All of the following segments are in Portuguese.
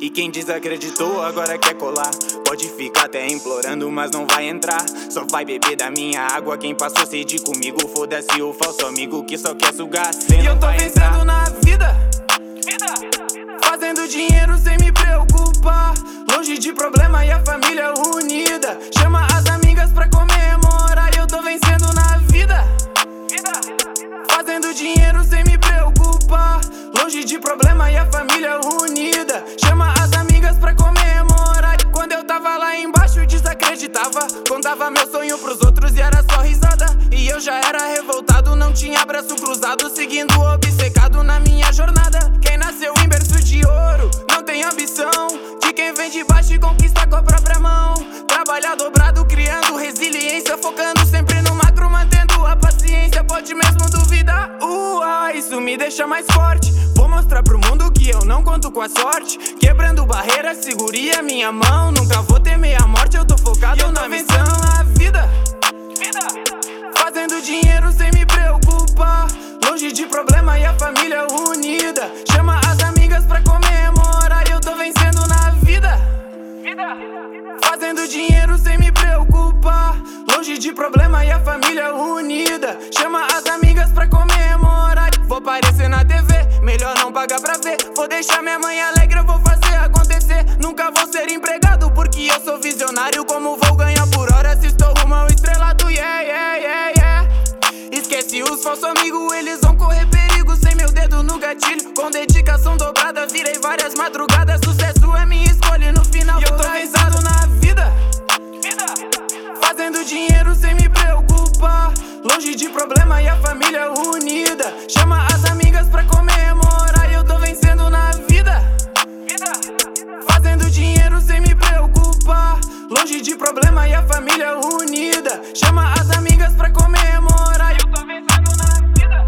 E quem desacreditou agora quer colar. Pode ficar até implorando, mas não vai entrar. Só vai beber da minha água. Quem passou sede comigo, foda-se o falso amigo que só quer sugar. Cê e eu tô entrar. na vida. Fazendo dinheiro sem me preocupar. Longe de problema e a família unida. Chama as amigas pra comemorar. Problema e a família unida. Chama as amigas pra comemorar. Quando eu tava lá embaixo, desacreditava. Contava meu sonho pros outros e era só risada. E eu já era revoltado, não tinha braço cruzado. Seguindo obcecado na minha jornada. Quem nasceu em berço de ouro não tem ambição. De quem vem de baixo e conquista com a própria mão. Trabalhar dobrado, criando resiliência. Focando sempre no macro, mantendo a paciência. Pode mesmo duvidar. Ua, isso me deixa mais forte. Vou mostrar pro mundo que eu não conto com a sorte. Quebrando barreiras, segure a minha mão. Nunca vou temer a morte, eu tô focado eu na missão. a vida. Fazendo dinheiro sem me preocupar. Longe de problema e a família unida. Chama as amigas pra comemorar. Eu tô vencendo na vida. Fazendo dinheiro sem me preocupar. Longe de problema e a família unida. Chama as amigas pra comemorar. Vou aparecer na TV pagar pra ver. Vou deixar minha mãe alegre, eu vou fazer acontecer. Nunca vou ser empregado, porque eu sou visionário. Como vou ganhar por hora se estou rumo ao estrelado? Yeah, yeah, yeah, yeah. Esquece os falsos amigos, eles vão correr perigo. Sem meu dedo no gatilho, com dedicação dobrada. Virei várias madrugadas. Sucesso é minha escolha, no final. E eu tô pensando na vida. Fazendo dinheiro sem me preocupar. Longe de problema e a família unida. Chama as amigas pra comemorar. e a família unida. Chama as amigas pra comemorar. Eu tô vencendo na vida.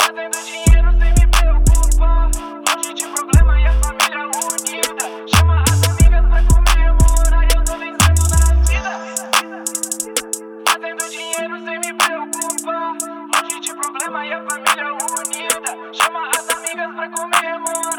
Fazendo dinheiro sem me preocupar. Longe de problema e a família unida. Chama as amigas pra comemorar. Eu tô vencendo na vida. Fazendo dinheiro sem me preocupar. Longe de problema e a família unida. Chama as amigas pra comemorar.